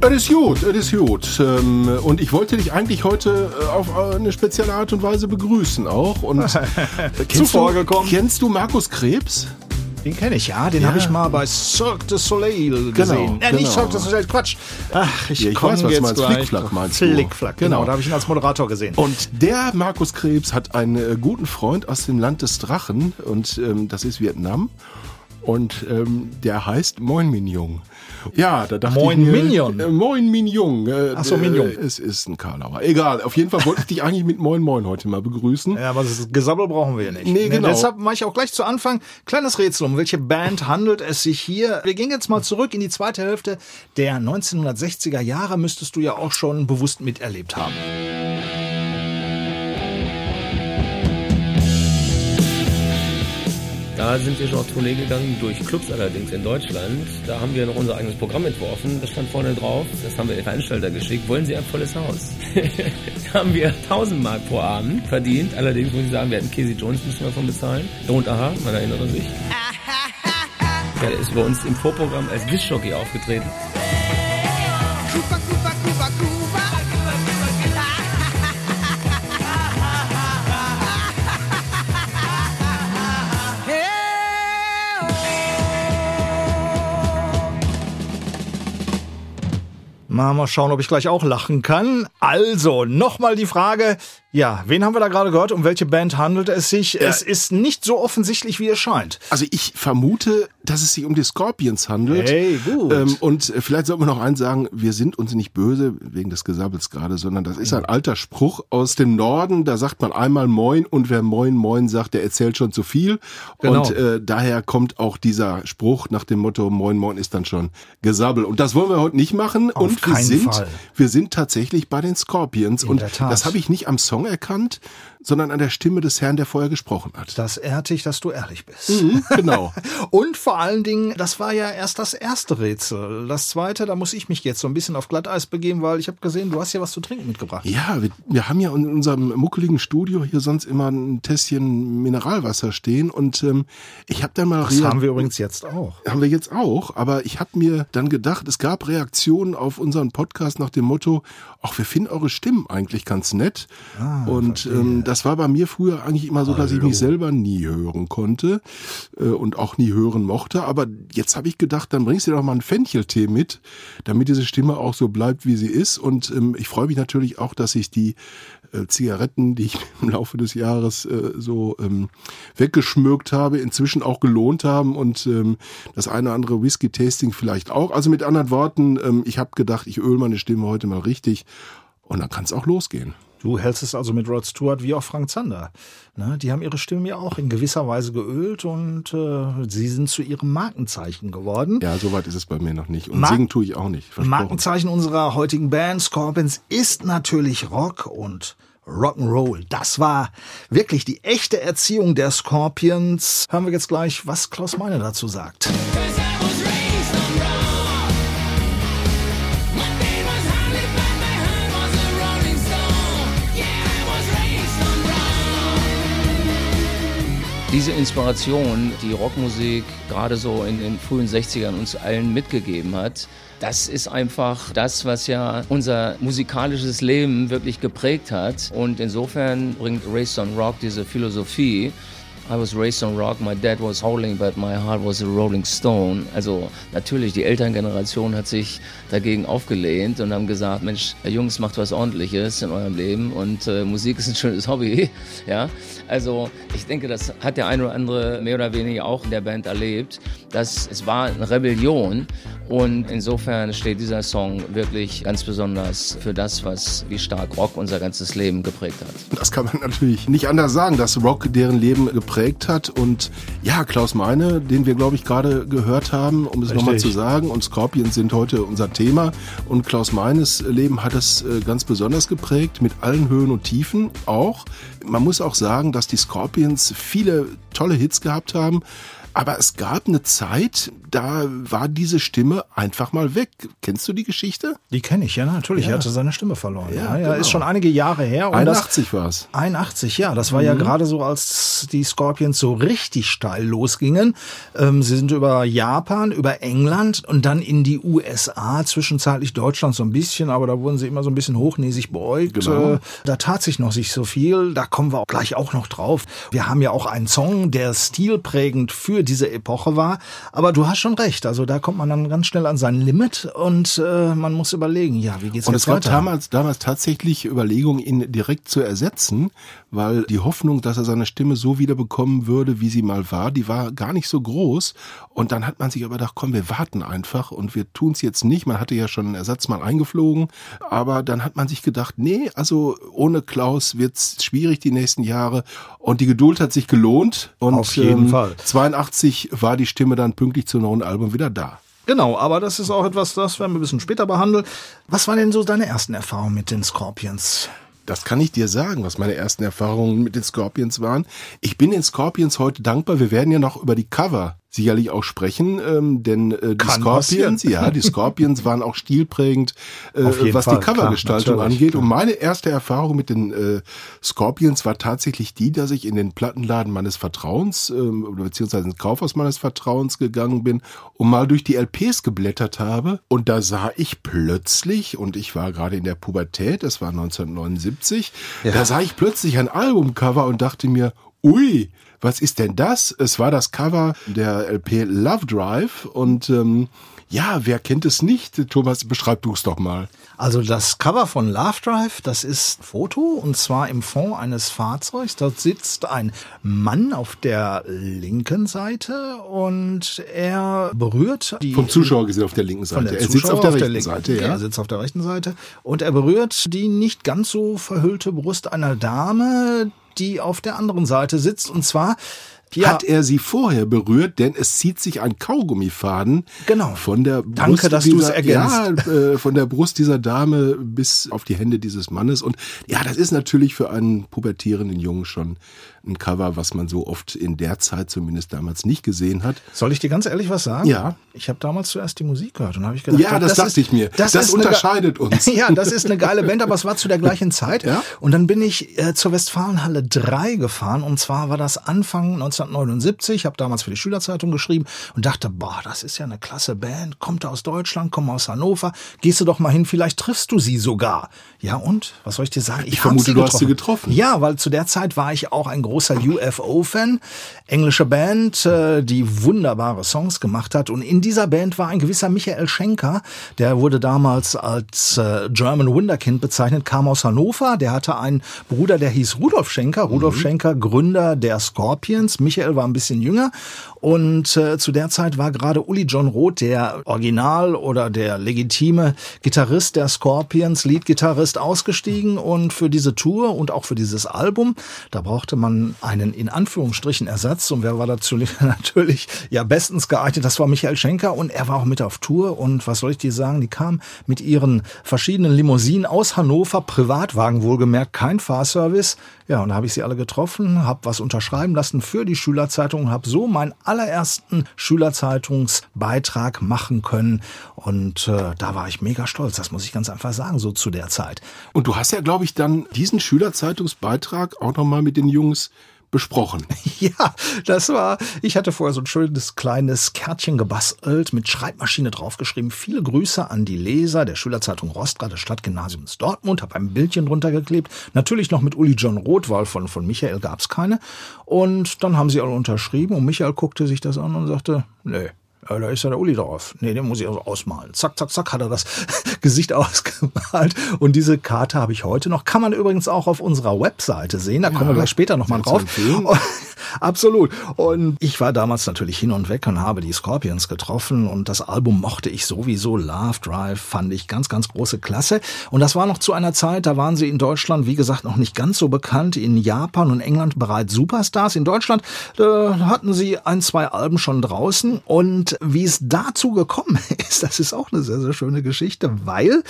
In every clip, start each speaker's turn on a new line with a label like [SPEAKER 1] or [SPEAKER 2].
[SPEAKER 1] Es ist gut, es ist gut. Ähm, Und ich wollte dich eigentlich heute äh, auf eine spezielle Art und Weise begrüßen auch. Und äh, kennst,
[SPEAKER 2] Zuvor
[SPEAKER 1] du,
[SPEAKER 2] gekommen.
[SPEAKER 1] kennst du Markus Krebs?
[SPEAKER 2] Den kenne ich, ja. Den
[SPEAKER 1] Ja.
[SPEAKER 2] habe ich mal bei Cirque du Soleil gesehen. äh, nicht
[SPEAKER 1] genau.
[SPEAKER 2] Cirque du Soleil, Quatsch. Ach, ich,
[SPEAKER 1] Ja, ich weiß, was du
[SPEAKER 2] jetzt
[SPEAKER 1] meinst.
[SPEAKER 2] gleich
[SPEAKER 1] Flickflack meinst du.
[SPEAKER 2] Flickflack, genau.
[SPEAKER 1] Genau.
[SPEAKER 2] Da habe ich ihn als Moderator gesehen.
[SPEAKER 1] Und der Markus Krebs hat einen äh, guten Freund aus dem Land des Drachen und ähm, das ist Vietnam. Und ähm, der heißt Moin Minjung. Ja, da dachte
[SPEAKER 2] Moin
[SPEAKER 1] ich mir,
[SPEAKER 2] Mignon?
[SPEAKER 1] Äh, Moin Minjung. Äh,
[SPEAKER 2] Ach so, Mignon.
[SPEAKER 1] Äh, es ist ein Karlauer. Egal, auf jeden Fall wollte ich dich eigentlich mit Moin Moin heute mal begrüßen.
[SPEAKER 2] Ja, aber das Gesabbel brauchen wir ja nicht.
[SPEAKER 1] Nee, genau.
[SPEAKER 2] Deshalb mache ich auch gleich zu Anfang kleines Rätsel. Um welche Band handelt es sich hier? Wir gehen jetzt mal zurück in die zweite Hälfte der 1960er Jahre. Müsstest du ja auch schon bewusst miterlebt haben.
[SPEAKER 3] Da sind wir schon auf Tournee gegangen, durch Clubs allerdings in Deutschland. Da haben wir noch unser eigenes Programm entworfen. Das stand vorne drauf. Das haben wir den Veranstalter geschickt. Wollen Sie ein volles Haus? da haben wir 1000 Mark pro Abend verdient. Allerdings muss ich sagen, wir hatten Casey Jones müssen wir davon bezahlen. Und aha, man erinnere sich. Der ist bei uns im Vorprogramm als Discjockey aufgetreten.
[SPEAKER 2] Mal, schauen, ob ich gleich auch lachen kann. Also, nochmal die Frage. Ja, wen haben wir da gerade gehört? Um welche Band handelt es sich? Es ist nicht so offensichtlich, wie es scheint.
[SPEAKER 1] Also ich vermute, dass es sich um die Scorpions handelt.
[SPEAKER 2] Hey, gut.
[SPEAKER 1] Ähm, und vielleicht sollten wir noch eins sagen, wir sind uns nicht böse wegen des Gesabbels gerade, sondern das ist ein alter Spruch aus dem Norden. Da sagt man einmal Moin und wer Moin Moin sagt, der erzählt schon zu viel.
[SPEAKER 2] Genau.
[SPEAKER 1] Und äh, daher kommt auch dieser Spruch nach dem Motto Moin Moin ist dann schon Gesabbel. Und das wollen wir heute nicht machen.
[SPEAKER 2] Auf
[SPEAKER 1] und wir sind,
[SPEAKER 2] Fall.
[SPEAKER 1] wir sind tatsächlich bei den Scorpions. und
[SPEAKER 2] der Tat.
[SPEAKER 1] das habe ich nicht am Song erkannt, sondern an der Stimme des Herrn, der vorher gesprochen hat.
[SPEAKER 2] Das ehrt dich, dass du ehrlich bist.
[SPEAKER 1] Mhm, genau.
[SPEAKER 2] Und vor allen Dingen, das war ja erst das erste Rätsel. Das zweite, da muss ich mich jetzt so ein bisschen auf Glatteis begeben, weil ich habe gesehen, du hast ja was zu trinken mitgebracht.
[SPEAKER 1] Ja, wir, wir haben ja in unserem muckeligen Studio hier sonst immer ein Tässchen Mineralwasser stehen und ähm, ich habe dann mal
[SPEAKER 2] Das haben wir übrigens jetzt auch.
[SPEAKER 1] haben wir jetzt auch, aber ich habe mir dann gedacht, es gab Reaktionen auf unseren Podcast nach dem Motto, ach, wir finden eure Stimmen eigentlich ganz nett. und ähm, das war bei mir früher eigentlich immer so, dass ich mich selber nie hören konnte äh, und auch nie hören mochte. Aber jetzt habe ich gedacht, dann bringst du doch mal einen Fencheltee mit, damit diese Stimme auch so bleibt, wie sie ist. Und ähm, ich freue mich natürlich auch, dass ich die äh, Zigaretten, die ich im Laufe des Jahres äh, so ähm, weggeschmückt habe, inzwischen auch gelohnt haben und ähm, das eine oder andere Whisky-Tasting vielleicht auch. Also mit anderen Worten, ähm, ich habe gedacht, ich öle meine Stimme heute mal richtig und dann kann es auch losgehen.
[SPEAKER 2] Du hältst es also mit Rod Stewart wie auch Frank Zander. Ne, die haben ihre Stimmen ja auch in gewisser Weise geölt und äh, sie sind zu ihrem Markenzeichen geworden.
[SPEAKER 1] Ja, soweit ist es bei mir noch nicht. Und
[SPEAKER 2] Mark-
[SPEAKER 1] singen tue ich auch nicht.
[SPEAKER 2] Markenzeichen unserer heutigen Band Scorpions ist natürlich Rock und Rock'n'Roll. Das war wirklich die echte Erziehung der Scorpions. Hören wir jetzt gleich, was Klaus Meine dazu sagt.
[SPEAKER 3] Diese Inspiration, die Rockmusik gerade so in den frühen 60ern uns allen mitgegeben hat, das ist einfach das, was ja unser musikalisches Leben wirklich geprägt hat. Und insofern bringt Race on Rock diese Philosophie I was raised on rock, my dad was howling, but my heart was a rolling stone. Also natürlich, die Elterngeneration hat sich dagegen aufgelehnt und haben gesagt, Mensch, Jungs, macht was ordentliches in eurem Leben und äh, Musik ist ein schönes Hobby. Ja, also ich denke, das hat der eine oder andere mehr oder weniger auch in der Band erlebt, dass es war eine Rebellion und insofern steht dieser Song wirklich ganz besonders für das, was wie stark Rock unser ganzes Leben geprägt hat.
[SPEAKER 1] Das kann man natürlich nicht anders sagen, dass Rock deren Leben geprägt hat. Und ja, Klaus Meine, den wir, glaube ich, gerade gehört haben, um es nochmal zu sagen, und Scorpions sind heute unser Thema. Und Klaus Meines Leben hat es äh, ganz besonders geprägt, mit allen Höhen und Tiefen auch. Man muss auch sagen, dass die Scorpions viele tolle Hits gehabt haben. Aber es gab eine Zeit, da war diese Stimme einfach mal weg. Kennst du die Geschichte?
[SPEAKER 2] Die kenne ich, ja, natürlich.
[SPEAKER 1] Ja.
[SPEAKER 2] Er hatte seine Stimme verloren.
[SPEAKER 1] Ja,
[SPEAKER 2] Ja, ja,
[SPEAKER 1] genau.
[SPEAKER 2] ist schon einige Jahre her. Und
[SPEAKER 1] 81 war es.
[SPEAKER 2] 81, ja. Das war ja gerade so, als die Scorpions so richtig steil losgingen. Ähm, sie sind über Japan, über England und dann in die USA, zwischenzeitlich Deutschland so ein bisschen, aber da wurden sie immer so ein bisschen hochnäsig beäugt.
[SPEAKER 1] Genau.
[SPEAKER 2] Äh, da tat sich noch nicht so viel. Da kommen wir auch gleich auch noch drauf. Wir haben ja auch einen Song, der stilprägend für diese Epoche war. Aber du hast schon recht. Also da kommt man dann ganz schnell an sein Limit und äh, man muss überlegen, ja, wie geht's
[SPEAKER 1] Und
[SPEAKER 2] jetzt
[SPEAKER 1] es gab
[SPEAKER 2] weiter?
[SPEAKER 1] damals, damals tatsächlich Überlegungen, ihn direkt zu ersetzen, weil die Hoffnung, dass er seine Stimme so wieder bekommen würde, wie sie mal war, die war gar nicht so groß. Und dann hat man sich aber gedacht, komm, wir warten einfach und wir tun's jetzt nicht. Man hatte ja schon einen Ersatz mal eingeflogen, aber dann hat man sich gedacht, nee, also ohne Klaus wird's schwierig die nächsten Jahre. Und die Geduld hat sich gelohnt. Und ähm,
[SPEAKER 2] Auf jeden Fall.
[SPEAKER 1] 82 war die Stimme dann pünktlich zum neuen Album wieder da.
[SPEAKER 2] Genau, aber das ist auch etwas, das werden wir ein bisschen später behandeln. Was waren denn so deine ersten Erfahrungen mit den Scorpions?
[SPEAKER 1] Das kann ich dir sagen, was meine ersten Erfahrungen mit den Scorpions waren. Ich bin den Scorpions heute dankbar. Wir werden ja noch über die Cover sicherlich auch sprechen, ähm, denn äh, die
[SPEAKER 2] Kann
[SPEAKER 1] Scorpions,
[SPEAKER 2] passieren.
[SPEAKER 1] ja, die Scorpions waren auch stilprägend, äh, was
[SPEAKER 2] Fall,
[SPEAKER 1] die Covergestaltung
[SPEAKER 2] klar,
[SPEAKER 1] angeht.
[SPEAKER 2] klar.
[SPEAKER 1] Und meine erste Erfahrung mit den äh, Scorpions war tatsächlich die, dass ich in den Plattenladen meines Vertrauens ähm, oder beziehungsweise ins Kaufhaus meines Vertrauens gegangen bin und mal durch die LPs geblättert habe. Und da sah ich plötzlich, und ich war gerade in der Pubertät, das war 1979, da sah ich plötzlich ein Albumcover und dachte mir, ui, was ist denn das? Es war das Cover der LP Love Drive und ähm, ja, wer kennt es nicht? Thomas, beschreib du es doch mal.
[SPEAKER 2] Also das Cover von Love Drive, das ist ein Foto und zwar im Fond eines Fahrzeugs. Dort sitzt ein Mann auf der linken Seite und er berührt die
[SPEAKER 1] Vom Zuschauer gesehen auf der linken
[SPEAKER 2] von
[SPEAKER 1] Seite.
[SPEAKER 2] der
[SPEAKER 1] Er sitzt auf der rechten
[SPEAKER 2] linken
[SPEAKER 1] Seite, ja.
[SPEAKER 2] Er sitzt auf der rechten Seite und er berührt die nicht ganz so verhüllte Brust einer Dame, die auf der anderen Seite sitzt und zwar
[SPEAKER 1] Hat er sie vorher berührt, denn es zieht sich ein Kaugummifaden
[SPEAKER 2] Genau.
[SPEAKER 1] von der
[SPEAKER 2] Danke,
[SPEAKER 1] Brust
[SPEAKER 2] dass du es
[SPEAKER 1] dieser,
[SPEAKER 2] ergänzt.
[SPEAKER 1] Ja, äh, von der Brust dieser Dame bis auf die Hände dieses Mannes. Und ja, das ist natürlich für einen pubertierenden Jungen schon ein Cover, was man so oft in der Zeit zumindest damals nicht gesehen hat.
[SPEAKER 2] Soll ich dir ganz ehrlich was sagen?
[SPEAKER 1] Ja.
[SPEAKER 2] Ich habe damals zuerst die Musik gehört und habe ich gedacht,
[SPEAKER 1] Ja, das dachte ich mir. Das
[SPEAKER 2] ist ge-
[SPEAKER 1] unterscheidet uns.
[SPEAKER 2] ja, das ist eine geile Band, aber es war zu der gleichen Zeit.
[SPEAKER 1] Ja.
[SPEAKER 2] Und dann bin ich äh, zur Westfalenhalle 3 gefahren und zwar war das Anfang 1979. Ich habe damals für die Schülerzeitung geschrieben und dachte, boah, das ist ja eine klasse Band. Kommt aus Deutschland, kommt aus Hannover. Gehst du doch mal hin, vielleicht triffst du sie sogar. Ja und? Was soll ich dir sagen?
[SPEAKER 1] Ich
[SPEAKER 2] hab
[SPEAKER 1] vermute, du hast sie getroffen.
[SPEAKER 2] Ja, weil zu der Zeit war ich auch ein großer UFO-Fan. Englische Band, äh, die wunderbare Songs gemacht hat. Und in dieser Band war ein gewisser Michael Schenker. Der wurde damals als äh, German Wunderkind bezeichnet, kam aus Hannover. Der hatte einen Bruder, der hieß Rudolf Schenker. Rudolf
[SPEAKER 1] Mhm.
[SPEAKER 2] Schenker, Gründer der Scorpions. Michael war ein bisschen jünger. Und äh, zu der Zeit war gerade Uli John Roth der Original oder der legitime Gitarrist der Scorpions, Leadgitarrist, ausgestiegen. Und für diese Tour und auch für dieses Album, da brauchte man einen in Anführungsstrichen Ersatz. Und wer war dazu natürlich ja bestens geeignet? Das war Michael Schenker und er war auch mit auf Tour. Und was soll ich dir sagen? Die kam mit ihren verschiedenen Limousinen aus Hannover, Privatwagen wohlgemerkt, kein Fahrservice. Ja, und da habe ich sie alle getroffen, habe was unterschreiben lassen für die Schülerzeitung habe so meinen allerersten Schülerzeitungsbeitrag machen können. Und äh, da war ich mega stolz, das muss ich ganz einfach sagen, so zu der Zeit.
[SPEAKER 1] Und du hast ja, glaube ich, dann diesen Schülerzeitungsbeitrag auch nochmal mit den Jungs besprochen.
[SPEAKER 2] Ja, das war, ich hatte vorher so ein schönes kleines Kärtchen gebastelt, mit Schreibmaschine draufgeschrieben. Viele Grüße an die Leser der Schülerzeitung Rostra des Stadtgymnasiums Dortmund, habe ein Bildchen drunter geklebt. Natürlich noch mit Uli John Roth, weil von, von Michael gab's keine. Und dann haben sie alle unterschrieben und Michael guckte sich das an und sagte, nee, ja, da ist ja der Uli drauf. Nee, den muss ich also ausmalen. Zack, zack, zack, hat er das Gesicht ausgemalt. Und diese Karte habe ich heute noch. Kann man übrigens auch auf unserer Webseite sehen. Da kommen wir gleich später nochmal drauf. Absolut. Und ich war damals natürlich hin und weg und habe die Scorpions getroffen und das Album mochte ich sowieso. Love Drive fand ich ganz, ganz große Klasse. Und das war noch zu einer Zeit, da waren sie in Deutschland, wie gesagt, noch nicht ganz so bekannt. In Japan und England bereits Superstars. In Deutschland äh, hatten sie ein, zwei Alben schon draußen. Und wie es dazu gekommen ist, das ist auch eine sehr, sehr schöne Geschichte, weil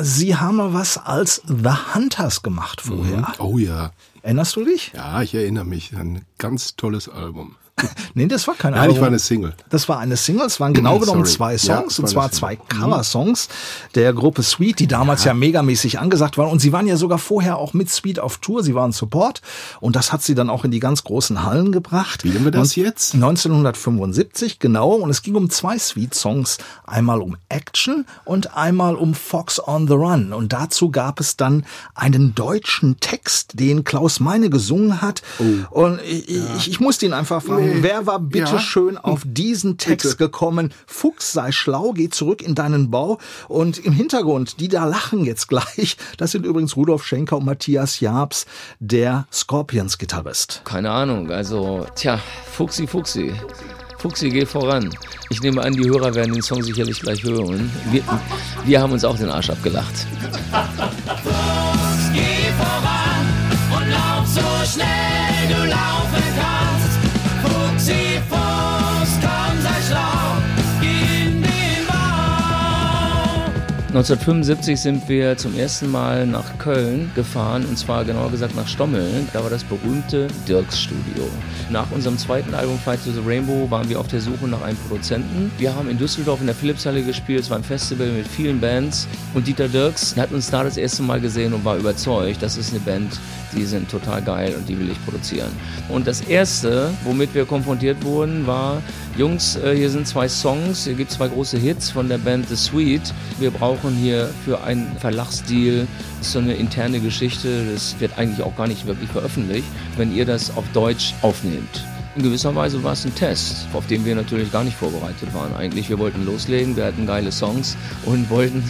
[SPEAKER 2] sie haben was als The Hunters gemacht vorher.
[SPEAKER 1] Oh ja.
[SPEAKER 2] Erinnerst du dich?
[SPEAKER 1] Ja, ich erinnere mich. Ein ganz tolles Album.
[SPEAKER 2] nee, das war kein
[SPEAKER 1] Nein,
[SPEAKER 2] Album.
[SPEAKER 1] ich war eine Single.
[SPEAKER 2] Das war eine Single, es waren genau genommen
[SPEAKER 1] Sorry.
[SPEAKER 2] zwei
[SPEAKER 1] Ja,
[SPEAKER 2] Songs,
[SPEAKER 1] es
[SPEAKER 2] und
[SPEAKER 1] war
[SPEAKER 2] zwar zwei.
[SPEAKER 1] Mhm.
[SPEAKER 2] Cover-Songs der Gruppe Sweet, die damals ja. megamäßig angesagt waren. Und sie waren ja sogar vorher auch mit Sweet auf Tour, sie waren Support. Und das hat sie dann auch in die ganz großen Hallen gebracht.
[SPEAKER 1] Wie nennen wir das
[SPEAKER 2] Und
[SPEAKER 1] jetzt?
[SPEAKER 2] 1975, genau. Und es ging um zwei Sweet-Songs. Einmal um Action und einmal um Fox on the Run. Und dazu gab es dann einen deutschen Text, den Klaus Meine gesungen hat. Und ich, ich, ich musste ihn einfach fragen,
[SPEAKER 1] Oh. Nee.
[SPEAKER 2] wer war bitte
[SPEAKER 1] Ja.
[SPEAKER 2] schön auf diesen Text
[SPEAKER 1] Bitte.
[SPEAKER 2] gekommen? Fuchs sei schlau, geh zurück in deinen Bau. Und im Hintergrund, die da lachen jetzt gleich, das sind übrigens Rudolf Schenker und Matthias Jabs, der Scorpions-Gitarrist.
[SPEAKER 3] Keine Ahnung, also, tja, Fuchsi, Fuchsi. Fuchsi, geh voran. Ich nehme an, die Hörer werden den Song sicherlich gleich hören. Wir, wir haben uns auch den Arsch abgelacht. 1975 sind wir zum ersten Mal nach Köln gefahren und zwar genauer gesagt nach Stommeln. Da war das berühmte Dirks Studio. Nach unserem zweiten Album Fight to the Rainbow waren wir auf der Suche nach einem Produzenten. Wir haben in Düsseldorf in der Philipshalle gespielt. Es war ein Festival mit vielen Bands und Dieter Dirks hat uns da das erste Mal gesehen und war überzeugt, das ist eine Band, die sind total geil und die will ich produzieren. Und das erste, womit wir konfrontiert wurden, war Jungs, äh, hier sind zwei Songs, hier gibt zwei große Hits von der Band The Sweet. Wir brauchen hier für einen Verlagsdeal, so eine interne Geschichte, das wird eigentlich auch gar nicht wirklich veröffentlicht, wenn ihr das auf Deutsch aufnehmt. In gewisser Weise war es ein Test, auf den wir natürlich gar nicht vorbereitet waren eigentlich. Wir wollten loslegen, wir hatten geile Songs und wollten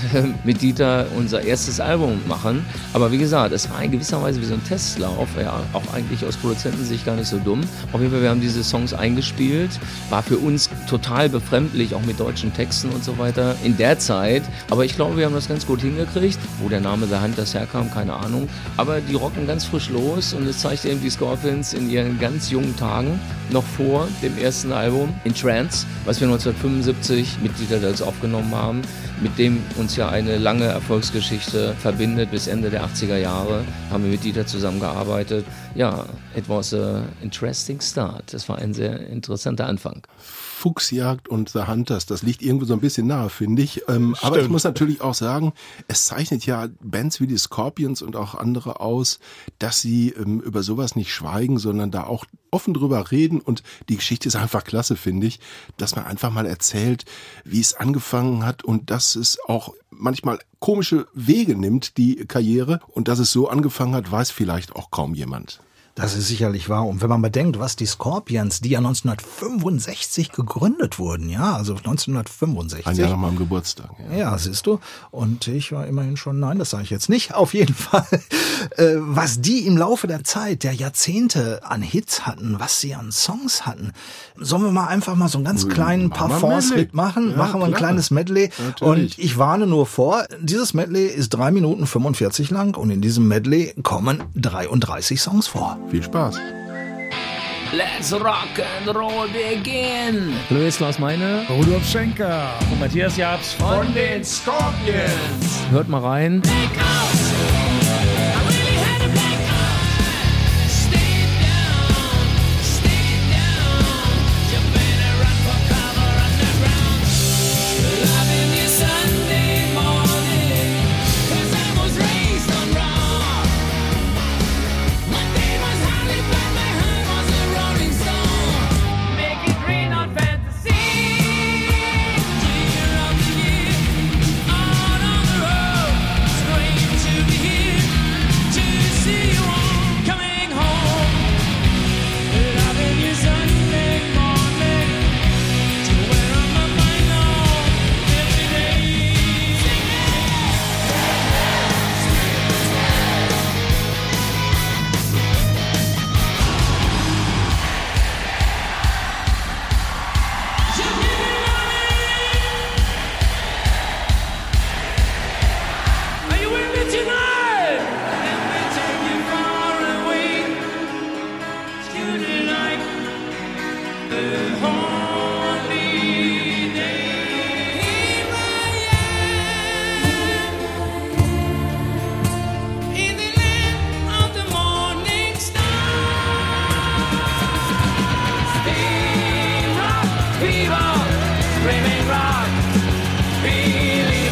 [SPEAKER 3] mit Dieter unser erstes Album machen. Aber wie gesagt, es war in gewisser Weise wie so ein Testlauf, ja, auch eigentlich aus Produzentensicht gar nicht so dumm. Auf jeden Fall, wir haben diese Songs eingespielt, war für uns total befremdlich, auch mit deutschen Texten und so weiter in der Zeit. Aber ich glaube, wir haben das ganz gut hingekriegt. Wo der Name The Hunters herkam, keine Ahnung. Aber die rocken ganz frisch los und es zeigt eben die Scorpions in ihren ganz jungen Tagen, noch vor dem ersten Album in Trance, was wir 1975 mit Dieter Dölz aufgenommen haben, mit dem uns ja eine lange Erfolgsgeschichte verbindet. Bis Ende der 80er Jahre haben wir mit Dieter zusammengearbeitet. Ja, it was a interesting start. Das war ein sehr interessanter Anfang.
[SPEAKER 1] Fuchsjagd und The Hunters, das liegt irgendwo so ein bisschen nahe, finde ich. Ähm, aber ich muss natürlich auch sagen, es zeichnet ja Bands wie die Scorpions und auch andere aus, dass sie ähm, über sowas nicht schweigen, sondern da auch offen drüber reden und die Geschichte ist einfach klasse, finde ich, dass man einfach mal erzählt, wie es angefangen hat und dass es auch manchmal komische Wege nimmt, die Karriere und dass es so angefangen hat, weiß vielleicht auch kaum jemand.
[SPEAKER 2] Das ist sicherlich wahr. Und wenn man bedenkt, was die Scorpions, die ja 1965 gegründet wurden, ja, also 1965.
[SPEAKER 1] Ein Jahr nach meinem Geburtstag. Ja.
[SPEAKER 2] Ja, siehst du. Und ich war immerhin schon, nein, das sage ich jetzt nicht. Auf jeden Fall, äh, was die im Laufe der Zeit, der Jahrzehnte an Hits hatten, was sie an Songs hatten. Sollen wir mal einfach mal so einen ganz kleinen
[SPEAKER 1] machen
[SPEAKER 2] Parfums mitmachen?
[SPEAKER 1] Ja,
[SPEAKER 2] machen wir ein
[SPEAKER 1] klar.
[SPEAKER 2] kleines Medley.
[SPEAKER 1] Natürlich.
[SPEAKER 2] Und ich warne nur vor, dieses Medley ist drei Minuten 45 lang und in diesem Medley kommen 33 Songs vor.
[SPEAKER 1] Viel Spaß.
[SPEAKER 3] Let's rock and roll begin! Louis Klaus Meine
[SPEAKER 4] Rudolf Schenker.
[SPEAKER 3] und Matthias Jabs von den Scorpions. Hört mal rein.
[SPEAKER 5] Isn't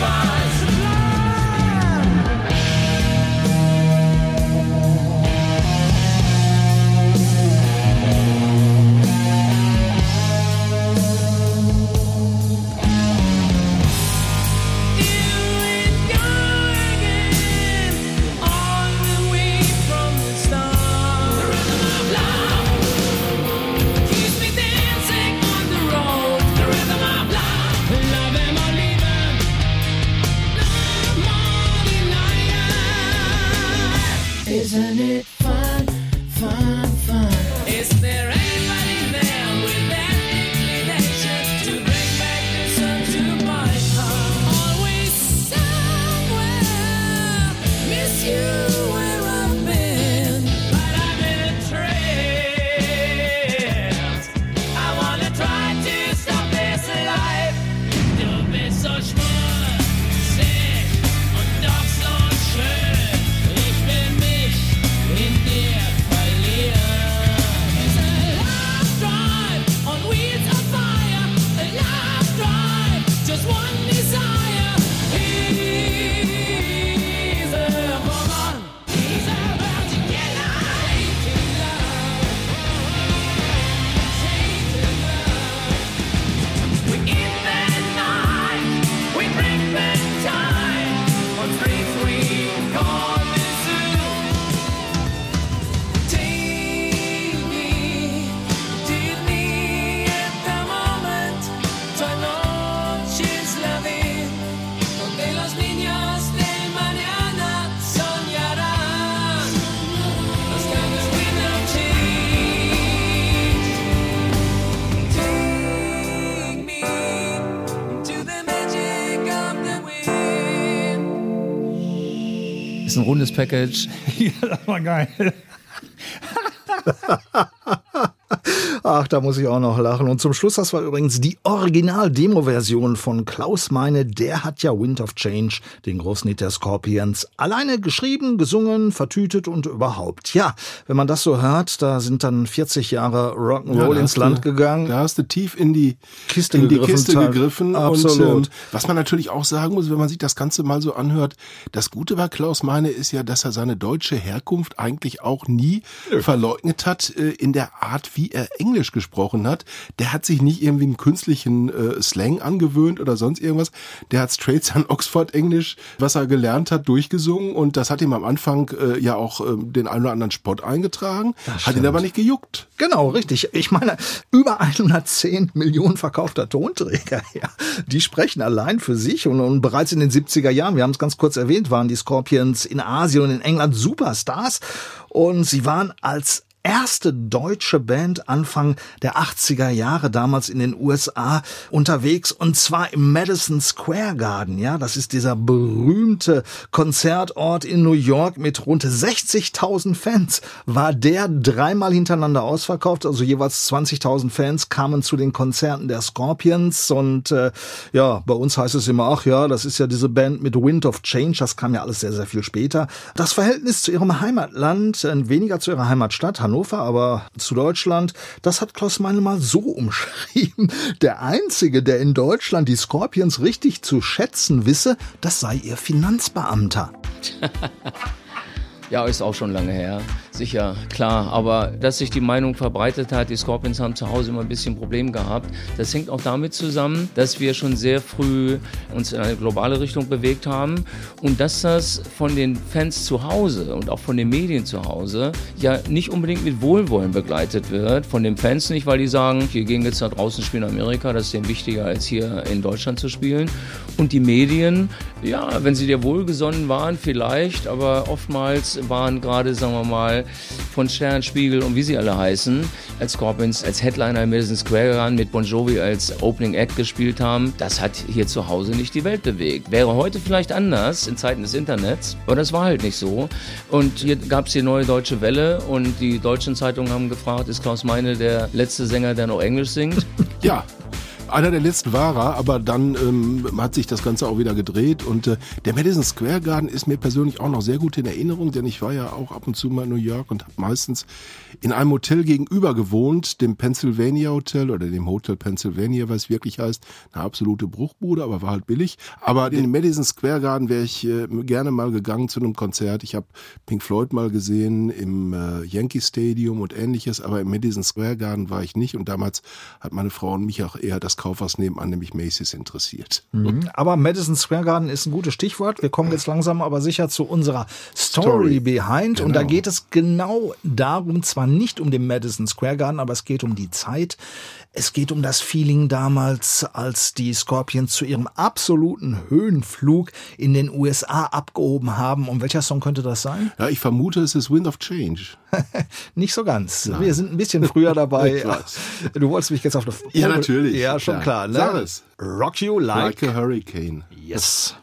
[SPEAKER 3] fine. Package.
[SPEAKER 2] ja, das war geil. Ach, da muss ich auch noch lachen. Und zum Schluss, das war übrigens die Original-Demo-Version von Klaus Meine. Der hat ja Wind of Change, den großen Hit der Scorpions, alleine geschrieben, gesungen, vertütet und überhaupt. Ja, wenn man das so hört, da sind dann 40 Jahre Rock'n'Roll
[SPEAKER 1] da
[SPEAKER 2] ins Land
[SPEAKER 1] du,
[SPEAKER 2] gegangen.
[SPEAKER 1] Da hast du tief in die
[SPEAKER 2] Kiste
[SPEAKER 1] in die
[SPEAKER 2] gegriffen,
[SPEAKER 1] Kiste
[SPEAKER 2] Teil.
[SPEAKER 1] gegriffen.
[SPEAKER 2] Absolut.
[SPEAKER 1] Und ähm, was man natürlich auch sagen muss, wenn man sich das Ganze mal so anhört, das Gute bei Klaus Meine ist ja, dass er seine deutsche Herkunft eigentlich auch nie verleugnet hat äh, in der Art, wie er Englisch gesprochen hat. Der hat sich nicht irgendwie einen künstlichen äh, Slang angewöhnt oder sonst irgendwas. Der hat straight sein Oxford-Englisch, was er gelernt hat, durchgesungen und das hat ihm am Anfang äh, ja auch äh, den einen oder anderen Spot eingetragen, hat ihn aber nicht gejuckt.
[SPEAKER 2] Genau, richtig. Ich meine, über 110 Millionen verkaufter Tonträger, ja, die sprechen allein für sich. Und, und bereits in den 70er Jahren, wir haben es ganz kurz erwähnt, waren die Scorpions in Asien und in England Superstars. Und sie waren als erste deutsche Band Anfang der 80er Jahre damals in den USA unterwegs und zwar im Madison Square Garden. Ja, das ist dieser berühmte Konzertort in New York mit rund 60.000 Fans. War der dreimal hintereinander ausverkauft, also jeweils 20.000 Fans kamen zu den Konzerten der Scorpions und äh, ja, bei uns heißt es immer, ach ja, das ist ja diese Band mit Wind of Change, das kam ja alles sehr, sehr viel später. Das Verhältnis zu ihrem Heimatland, äh, weniger zu ihrer Heimatstadt, Hannover, aber zu Deutschland, das hat Klaus Meine mal so umschrieben. Der Einzige, der in Deutschland die Scorpions richtig zu schätzen wisse, das sei ihr Finanzbeamter.
[SPEAKER 3] Ja, ist auch schon lange her. Sicher, klar. Aber dass sich die Meinung verbreitet hat, die Scorpions haben zu Hause immer ein bisschen Problem gehabt, das hängt auch damit zusammen, dass wir schon sehr früh uns in eine globale Richtung bewegt haben und dass das von den Fans zu Hause und auch von den Medien zu Hause ja nicht unbedingt mit Wohlwollen begleitet wird. Von den Fans nicht, weil die sagen, wir gehen jetzt da draußen spielen in Amerika, das ist denen wichtiger als hier in Deutschland zu spielen. Und die Medien, ja, wenn sie dir wohlgesonnen waren, vielleicht, aber oftmals waren gerade, sagen wir mal, von Sternspiegel und wie sie alle heißen, als Scorpions als Headliner im Madison Square Garden mit Bon Jovi als Opening Act gespielt haben, das hat hier zu Hause nicht die Welt bewegt. Wäre heute vielleicht anders in Zeiten des Internets, aber das war halt nicht so. Und hier gab es die neue deutsche Welle und die deutschen Zeitungen haben gefragt, ist Klaus Meine der letzte Sänger, der noch Englisch singt?
[SPEAKER 1] Ja. Einer der letzten war er, aber dann ähm, hat sich das Ganze auch wieder gedreht und äh, der Madison Square Garden ist mir persönlich auch noch sehr gut in Erinnerung, denn ich war ja auch ab und zu mal in New York und habe meistens in einem Hotel gegenüber gewohnt, dem Pennsylvania Hotel oder dem Hotel Pennsylvania, was wirklich heißt, eine absolute Bruchbude, aber war halt billig. Aber in den Madison Square Garden wäre ich äh, gerne mal gegangen zu einem Konzert. Ich habe Pink Floyd mal gesehen im äh, Yankee Stadium und ähnliches, aber im Madison Square Garden war ich nicht und damals hat meine Frau und mich auch eher das das Kaufhaus nebenan, nämlich Macy's, interessiert.
[SPEAKER 6] Mhm. Aber Madison Square Garden ist ein gutes Stichwort. Wir kommen jetzt langsam aber sicher zu unserer Story,
[SPEAKER 1] Story.
[SPEAKER 6] Behind. Und da
[SPEAKER 1] Genau.
[SPEAKER 6] geht es genau darum, zwar nicht um den Madison Square Garden, aber es geht um die Zeit. Es geht um das Feeling damals, als die Scorpions zu ihrem absoluten Höhenflug in den USA abgehoben haben. Und welcher Song könnte das sein?
[SPEAKER 1] Ja, ich vermute, es ist Wind of Change.
[SPEAKER 6] Nicht so ganz. Wir sind ein bisschen früher dabei. Du wolltest mich jetzt auf eine
[SPEAKER 1] Ja, natürlich.
[SPEAKER 6] Ja, schon
[SPEAKER 1] Klar.
[SPEAKER 6] klar. Ne?
[SPEAKER 1] Sag es.
[SPEAKER 6] Rock You Like.
[SPEAKER 1] Like a Hurricane.
[SPEAKER 6] Yes.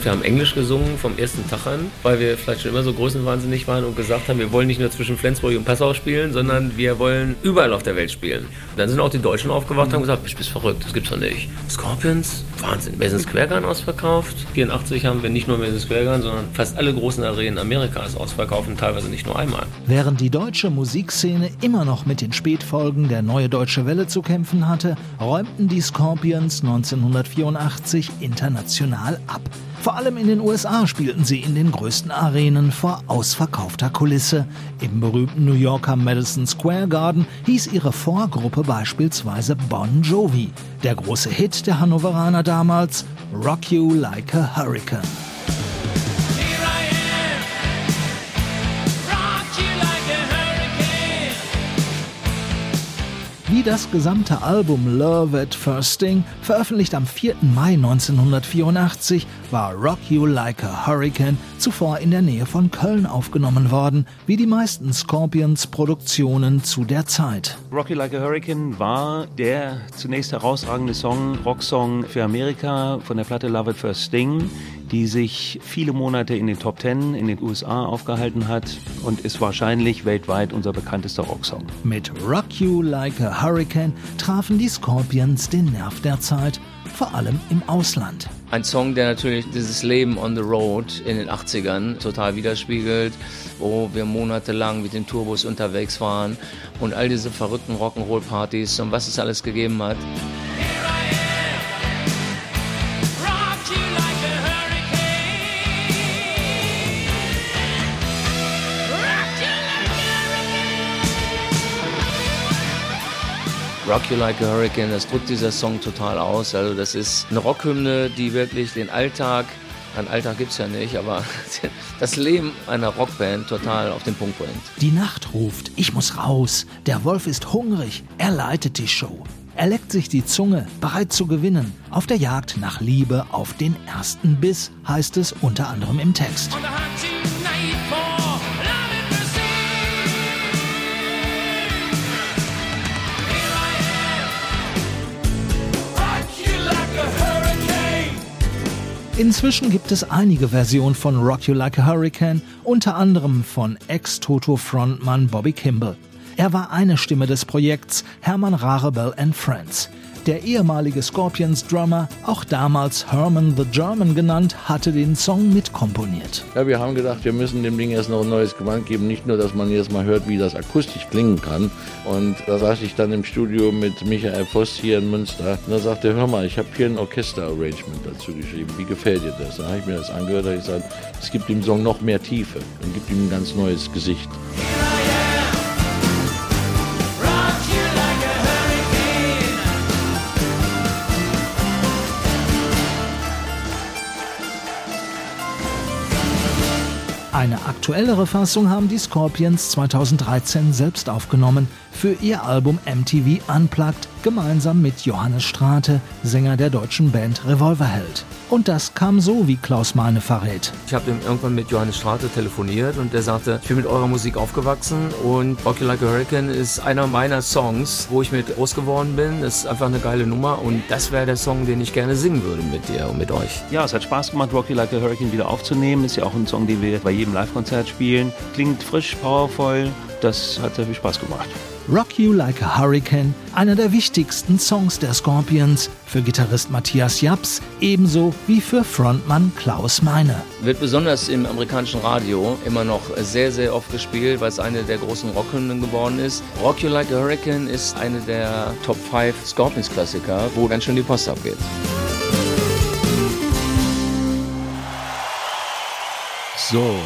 [SPEAKER 3] Wir haben Englisch gesungen vom ersten Tag an, weil wir vielleicht schon immer so größenwahnsinnig waren und gesagt haben, wir wollen nicht nur zwischen Flensburg und Passau spielen, sondern wir wollen überall auf der Welt spielen. Dann sind auch die Deutschen aufgewacht und haben gesagt, bist, bist verrückt, das gibt's doch nicht. Scorpions, Wahnsinn. Madison Square Garden ausverkauft. 84 haben wir nicht nur Madison Square Garden, sondern fast alle großen Arenen Amerikas ausverkauft und teilweise nicht nur einmal.
[SPEAKER 2] Während die deutsche Musikszene immer noch mit den Spätfolgen der Neue Deutsche Welle zu kämpfen hatte, räumten die Scorpions 1984 international ab. Vor allem in den USA spielten sie in den größten Arenen vor ausverkaufter Kulisse. Im berühmten New Yorker Madison Square Garden hieß ihre Vorgruppe beispielsweise Bon Jovi. Der große Hit der Hannoveraner damals Rock You Like a Hurricane. Wie das gesamte Album Love at First Sting, veröffentlicht am 4. Mai 1984, war Rock You Like a Hurricane zuvor in der Nähe von Köln aufgenommen worden, wie die meisten Scorpions-Produktionen zu der Zeit.
[SPEAKER 7] Rocky Like a Hurricane war der zunächst herausragende Song, Rocksong für Amerika von der Platte Love at First Sting, die sich viele Monate in den Top Ten in den USA aufgehalten hat und ist wahrscheinlich weltweit unser bekanntester Rocksong.
[SPEAKER 2] Mit Rock You Like a Hurricane trafen die Scorpions den Nerv der Zeit, vor allem im Ausland.
[SPEAKER 3] Ein Song, der natürlich dieses Leben on the road in den 80ern total widerspiegelt, wo wir monatelang mit den Turbos unterwegs waren und all diese verrückten Rock'n'Roll-Partys und was es alles gegeben hat.
[SPEAKER 8] Rock You Like a Hurricane,
[SPEAKER 3] das drückt dieser Song total aus. Also das ist eine Rockhymne, die wirklich den Alltag, einen Alltag gibt's ja nicht, aber das Leben einer Rockband total auf den Punkt bringt.
[SPEAKER 2] Die Nacht ruft, ich muss raus. Der Wolf ist hungrig, er leitet die Show. Er leckt sich die Zunge, bereit zu gewinnen. Auf der Jagd nach Liebe auf den ersten Biss, heißt es unter anderem im Text. Inzwischen gibt es einige Versionen von Rock You Like a Hurricane, unter anderem von Ex-Toto-Frontmann Bobby Kimball. Er war eine Stimme des Projekts Hermann Rarebell and Friends. Der ehemalige Scorpions-Drummer, auch damals Herman the German genannt, hatte den Song mitkomponiert.
[SPEAKER 9] Ja, wir haben gedacht, wir müssen dem Ding erst noch ein neues Gewand geben. Nicht nur, dass man jetzt mal hört, wie das akustisch klingen kann. Und da saß ich dann im Studio mit Michael Voss hier in Münster. Und da sagte er, hör mal, ich habe hier ein Orchester-Arrangement dazu geschrieben. Wie gefällt dir das? Da habe ich mir das angehört und ich gesagt, es gibt dem Song noch mehr Tiefe und gibt ihm ein ganz neues Gesicht.
[SPEAKER 2] Eine aktuellere Fassung haben die Scorpions 2013 selbst aufgenommen für ihr Album MTV Unplugged gemeinsam mit Johannes Strate, Sänger der deutschen Band Revolverheld. Und das kam so, wie Klaus Meine verrät.
[SPEAKER 3] Ich habe irgendwann mit Johannes Strate telefoniert und der sagte, ich bin mit eurer Musik aufgewachsen und Rock You Like a Hurricane ist einer meiner Songs, wo ich mit groß geworden bin. Das ist einfach eine geile Nummer und das wäre der Song, den ich gerne singen würde mit dir und mit euch.
[SPEAKER 7] Ja, es hat Spaß gemacht, Rocky Like a Hurricane wieder aufzunehmen. Ist ja auch ein Song, den wir bei jedem Live-Konzert spielen. Klingt frisch, powervoll. Das hat sehr viel Spaß gemacht.
[SPEAKER 2] Rock You Like a Hurricane, einer der wichtigsten Songs der Scorpions, für Gitarrist Matthias Japs, ebenso wie für Frontmann Klaus Meine.
[SPEAKER 3] Wird besonders im amerikanischen Radio immer noch sehr, sehr oft gespielt, weil es eine der großen Rockhymnen geworden ist. Rock You Like a Hurricane ist eine der Top 5 Scorpions-Klassiker, wo ganz schön die Post abgeht.
[SPEAKER 1] So,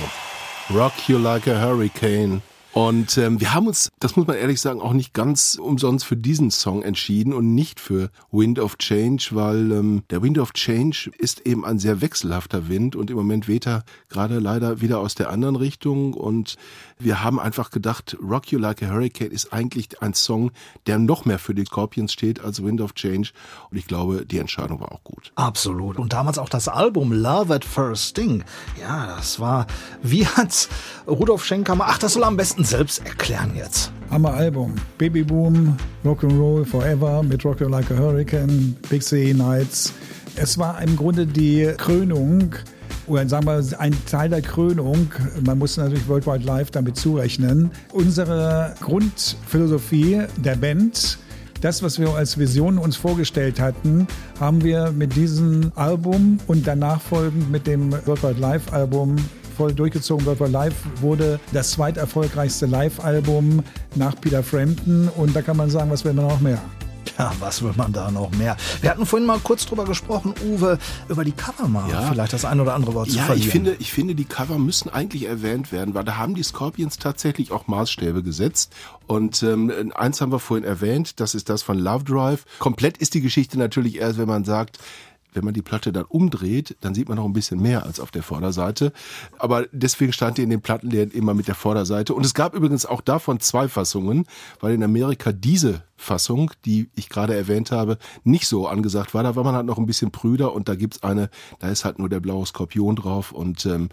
[SPEAKER 1] Rock You Like a Hurricane und ähm, wir haben uns, das muss man ehrlich sagen, auch nicht ganz umsonst für diesen Song entschieden und nicht für Wind of Change, weil ähm, der Wind of Change ist eben ein sehr wechselhafter Wind und im Moment weht er gerade leider wieder aus der anderen Richtung und wir haben einfach gedacht, Rock You Like a Hurricane ist eigentlich ein Song, der noch mehr für die Scorpions steht als Wind of Change und ich glaube, die Entscheidung war auch gut.
[SPEAKER 2] Absolut. Und damals auch das Album Love at First Sting. Ja, das war, wie hat's Rudolf Schenker mal, ach, das soll am besten selbst erklären jetzt.
[SPEAKER 10] Hammer Album. Baby Boom, Rock'n'Roll Forever mit Rock Like a Hurricane, Big City Nights. Es war im Grunde die Krönung oder sagen wir ein Teil der Krönung, man muss natürlich Worldwide Live damit zurechnen, unsere Grundphilosophie der Band, das, was wir als Vision uns vorgestellt hatten, haben wir mit diesem Album und danach folgend mit dem Worldwide Live Album voll durchgezogen. Worldwide Live wurde das zweiterfolgreichste Live-Album nach Peter Frampton und da kann man sagen, was will man noch mehr?
[SPEAKER 2] Ja, was will man da noch mehr? Wir hatten vorhin mal kurz drüber gesprochen, Uwe, über die Cover mal.
[SPEAKER 1] Ja.
[SPEAKER 2] Vielleicht das ein oder andere Wort zu
[SPEAKER 1] Ja,
[SPEAKER 2] verlieren.
[SPEAKER 1] ich finde, ich finde, die Cover müssen eigentlich erwähnt werden, weil da haben die Scorpions tatsächlich auch Maßstäbe gesetzt. Und ähm, eins haben wir vorhin erwähnt, das ist das von Love Drive. Komplett ist die Geschichte natürlich erst, wenn man sagt, wenn man die Platte dann umdreht, dann sieht man noch ein bisschen mehr als auf der Vorderseite. Aber deswegen stand die in den Plattenläden immer mit der Vorderseite. Und es gab übrigens auch davon zwei Fassungen, weil in Amerika diese Fassung, die ich gerade erwähnt habe, nicht so angesagt war. Da war man halt noch ein bisschen prüder und da gibt's eine, da ist halt nur der blaue Skorpion drauf. Und ähm,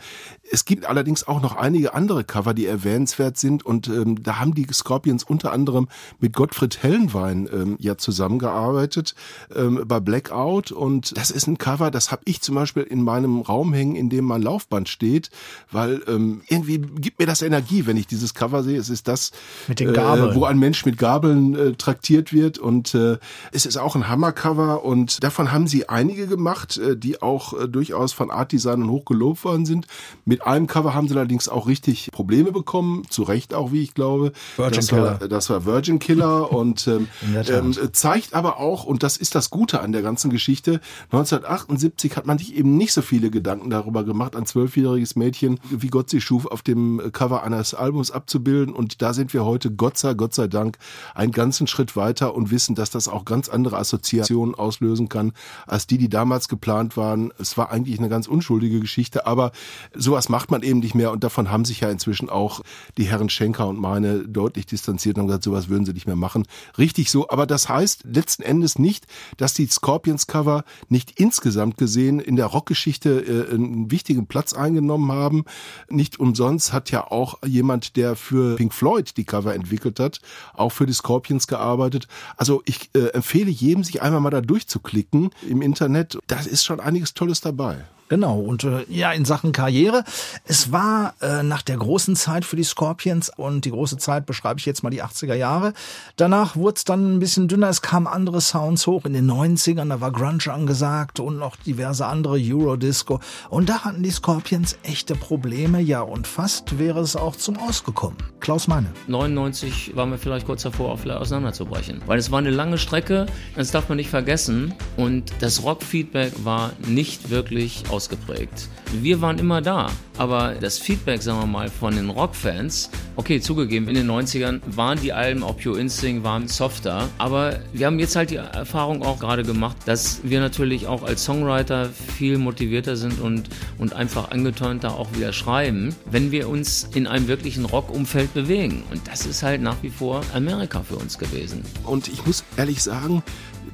[SPEAKER 1] es gibt allerdings auch noch einige andere Cover, die erwähnenswert sind. Und ähm, da haben die Scorpions unter anderem mit Gottfried Hellenwein ähm, ja zusammengearbeitet ähm, bei Blackout. Und das ist ein Cover, das habe ich zum Beispiel in meinem Raum hängen, in dem mein Laufband steht, weil ähm, irgendwie gibt mir das Energie, wenn ich dieses Cover sehe. Es ist das,
[SPEAKER 2] Mit den.
[SPEAKER 1] Äh, wo ein Mensch mit Gabeln äh, traktiert wird und äh, es ist auch ein Hammercover und davon haben sie einige gemacht, äh, die auch äh, durchaus von Art Designern hoch gelobt worden sind. Mit einem Cover haben sie allerdings auch richtig Probleme bekommen, zu Recht auch, wie ich glaube.
[SPEAKER 2] Virgin
[SPEAKER 1] das
[SPEAKER 2] Killer.
[SPEAKER 1] War, das war Virgin Killer und ähm, ähm, zeigt aber auch, und das ist das Gute an der ganzen Geschichte, 1978 hat man sich eben nicht so viele Gedanken darüber gemacht, ein zwölfjähriges Mädchen, wie Gott sie schuf, auf dem Cover eines Albums abzubilden. Und da sind wir heute, Gott sei, Gott sei Dank, einen ganzen Schritt weiter und wissen, dass das auch ganz andere Assoziationen auslösen kann, als die, die damals geplant waren. Es war eigentlich eine ganz unschuldige Geschichte, aber sowas macht man eben nicht mehr. Und davon haben sich ja inzwischen auch die Herren Schenker und meine deutlich distanziert und gesagt, sowas würden sie nicht mehr machen. Richtig so. Aber das heißt letzten Endes nicht, dass die Scorpions Cover nicht insgesamt gesehen in der Rockgeschichte äh, einen wichtigen Platz eingenommen haben. Nicht umsonst hat ja auch jemand, der für Pink Floyd die Cover entwickelt hat, auch für die Scorpions gearbeitet. Also ich äh, empfehle jedem, sich einmal mal da durchzuklicken im Internet. Da ist schon einiges Tolles dabei.
[SPEAKER 2] Genau, und äh, ja, in Sachen Karriere, es war äh, nach der großen Zeit für die Scorpions und die große Zeit beschreibe ich jetzt mal die 80er Jahre. Danach wurde es dann ein bisschen dünner, es kamen andere Sounds hoch. In den 90ern, da war Grunge angesagt und noch diverse andere Eurodisco. Und da hatten die Scorpions echte Probleme, ja, und fast wäre es auch zum Ausgekommen. Klaus Meine.
[SPEAKER 3] 99 waren wir vielleicht kurz davor, auch auseinanderzubrechen. Weil es war eine lange Strecke, das darf man nicht vergessen. Und das Rock-Feedback war nicht wirklich ausgeprägt. Wir waren immer da, aber das Feedback, sagen wir mal, von den Rockfans, okay, zugegeben, in den 90ern waren die Alben, auch Pure Instinct, waren softer. Aber wir haben jetzt halt die Erfahrung auch gerade gemacht, dass wir natürlich auch als Songwriter viel motivierter sind und, und einfach angetörnter auch wieder schreiben, wenn wir uns in einem wirklichen Rockumfeld bewegen. Und das ist halt nach wie vor Amerika für uns gewesen.
[SPEAKER 1] Und ich muss ehrlich sagen,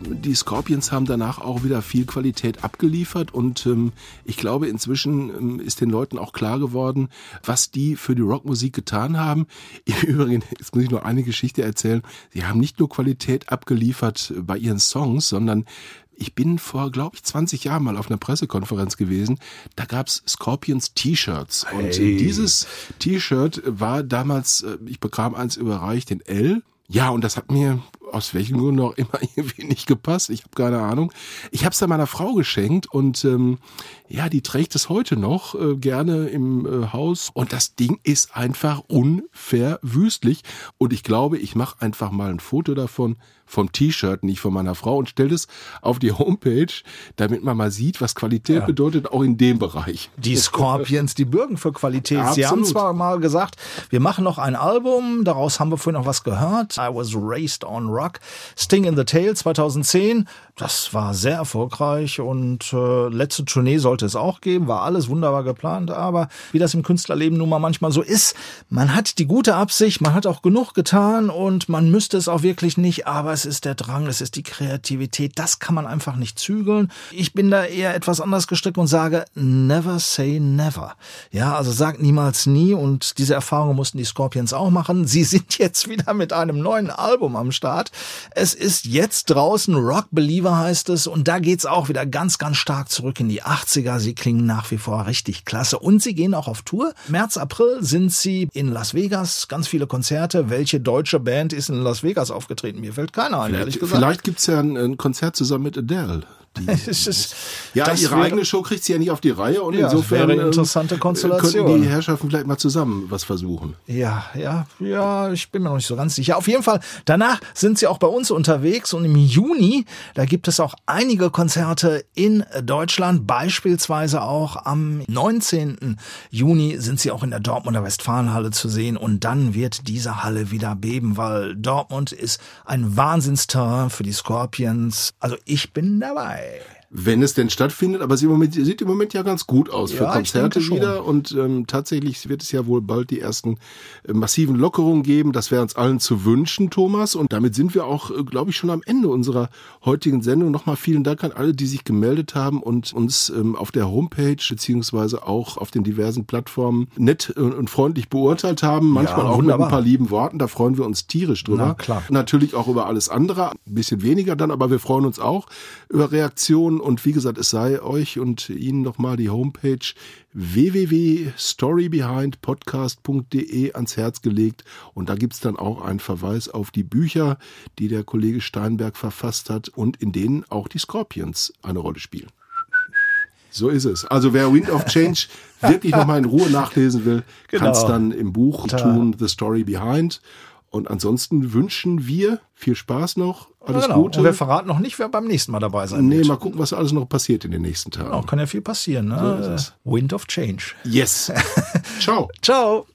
[SPEAKER 1] die Scorpions haben danach auch wieder viel Qualität abgeliefert und ähm, ich glaube, inzwischen ähm, ist den Leuten auch klar geworden, was die für die Rockmusik getan haben. Im Übrigen, jetzt muss ich nur eine Geschichte erzählen. Sie haben nicht nur Qualität abgeliefert bei ihren Songs, sondern ich bin vor, glaube ich, 20 Jahren mal auf einer Pressekonferenz gewesen. Da gab's Scorpions T-Shirts. Und
[SPEAKER 2] Hey.
[SPEAKER 1] dieses T-Shirt war damals, äh, ich bekam eins überreicht in L. Ja, und das hat mir aus welchen Gründen auch immer irgendwie nicht gepasst. Ich habe keine Ahnung. Ich habe es dann meiner Frau geschenkt und ähm, ja, die trägt es heute noch äh, gerne im äh, Haus. Und das Ding ist einfach unverwüstlich. Und ich glaube, ich mache einfach mal ein Foto davon. Vom T-Shirt, nicht von meiner Frau und stelle es auf die Homepage, damit man mal sieht, was Qualität
[SPEAKER 2] Ja.
[SPEAKER 1] bedeutet, auch in dem Bereich.
[SPEAKER 2] Die Scorpions, die bürgen für Qualität. Sie haben
[SPEAKER 1] Absolut.
[SPEAKER 2] zwar mal gesagt, wir machen noch ein Album, daraus haben wir vorhin noch was gehört. I was raised on rock. Sting in the Tail 2010. Das war sehr erfolgreich und äh, letzte Tournee sollte es auch geben, war alles wunderbar geplant, aber wie das im Künstlerleben nun mal manchmal so ist, man hat die gute Absicht, man hat auch genug getan und man müsste es auch wirklich nicht, aber es ist der Drang, es ist die Kreativität, das kann man einfach nicht zügeln. Ich bin da eher etwas anders gestrickt und sage, never say never. Ja, also sagt niemals nie und diese Erfahrung mussten die Scorpions auch machen. Sie sind jetzt wieder mit einem neuen Album am Start. Es ist jetzt draußen, Rock Believer heißt es und da geht's auch wieder ganz, ganz stark zurück in die 80er. Sie klingen nach wie vor richtig klasse und sie gehen auch auf Tour. März, April sind sie in Las Vegas, ganz viele Konzerte. Welche deutsche Band ist in Las Vegas aufgetreten? Mir fällt keiner ein, ehrlich
[SPEAKER 1] Vielleicht,
[SPEAKER 2] gesagt.
[SPEAKER 1] vielleicht gibt's ja ein, ein Konzert zusammen mit Adele.
[SPEAKER 2] Ist-
[SPEAKER 1] ja, ihre
[SPEAKER 2] wäre-
[SPEAKER 1] eigene Show kriegt sie ja nicht auf die Reihe und
[SPEAKER 2] Ja, das
[SPEAKER 1] insofern
[SPEAKER 2] wäre eine
[SPEAKER 1] ähm,
[SPEAKER 2] interessante Konstellation.
[SPEAKER 1] könnten die Herrschaften vielleicht mal zusammen was versuchen.
[SPEAKER 2] Ja, ja, ja, ich bin mir noch nicht so ganz sicher. Auf jeden Fall, danach sind sie auch bei uns unterwegs und im Juni, da gibt es auch einige Konzerte in Deutschland, beispielsweise auch am 19. Juni sind sie auch in der Dortmunder Westfalenhalle zu sehen und dann wird diese Halle wieder beben, weil Dortmund ist ein Wahnsinnsterrain für die Scorpions. Also ich bin dabei. Bye.
[SPEAKER 1] Wenn es denn stattfindet, aber sie im Moment, sieht im Moment ja ganz gut aus für
[SPEAKER 2] Ja, ich
[SPEAKER 1] Konzerte wieder und ähm, tatsächlich wird es ja wohl bald die ersten äh, massiven Lockerungen geben. Das wäre uns allen zu wünschen, Thomas. Und damit sind wir auch, äh, glaube ich, schon am Ende unserer heutigen Sendung. Nochmal vielen Dank an alle, die sich gemeldet haben und uns ähm, auf der Homepage beziehungsweise auch auf den diversen Plattformen nett und, und freundlich beurteilt haben. Manchmal auch
[SPEAKER 2] wunderbar.
[SPEAKER 1] mit ein paar lieben Worten. Da freuen wir uns tierisch drüber.
[SPEAKER 2] Na klar.
[SPEAKER 1] Natürlich auch über alles andere, ein bisschen weniger dann, aber wir freuen uns auch über Reaktionen und wie gesagt, es sei euch und Ihnen nochmal die Homepage www.storybehindpodcast.de ans Herz gelegt und da gibt's dann auch einen Verweis auf die Bücher, die der Kollege Steinberg verfasst hat und in denen auch die Scorpions eine Rolle spielen. So ist es. Also wer Wind of Change wirklich nochmal in Ruhe nachlesen will,
[SPEAKER 2] Genau.
[SPEAKER 1] kann es dann im Buch tun, The Story Behind. Und ansonsten wünschen wir viel Spaß noch, alles
[SPEAKER 2] genau.
[SPEAKER 1] Gute.
[SPEAKER 2] Und wir verraten noch nicht, wer beim nächsten Mal dabei sein
[SPEAKER 1] nee,
[SPEAKER 2] wird.
[SPEAKER 1] mal gucken, was alles noch passiert in den nächsten Tagen.
[SPEAKER 2] Genau, kann ja viel passieren. Ne?
[SPEAKER 1] So.
[SPEAKER 2] Wind of Change.
[SPEAKER 1] Yes. Ciao.
[SPEAKER 2] Ciao.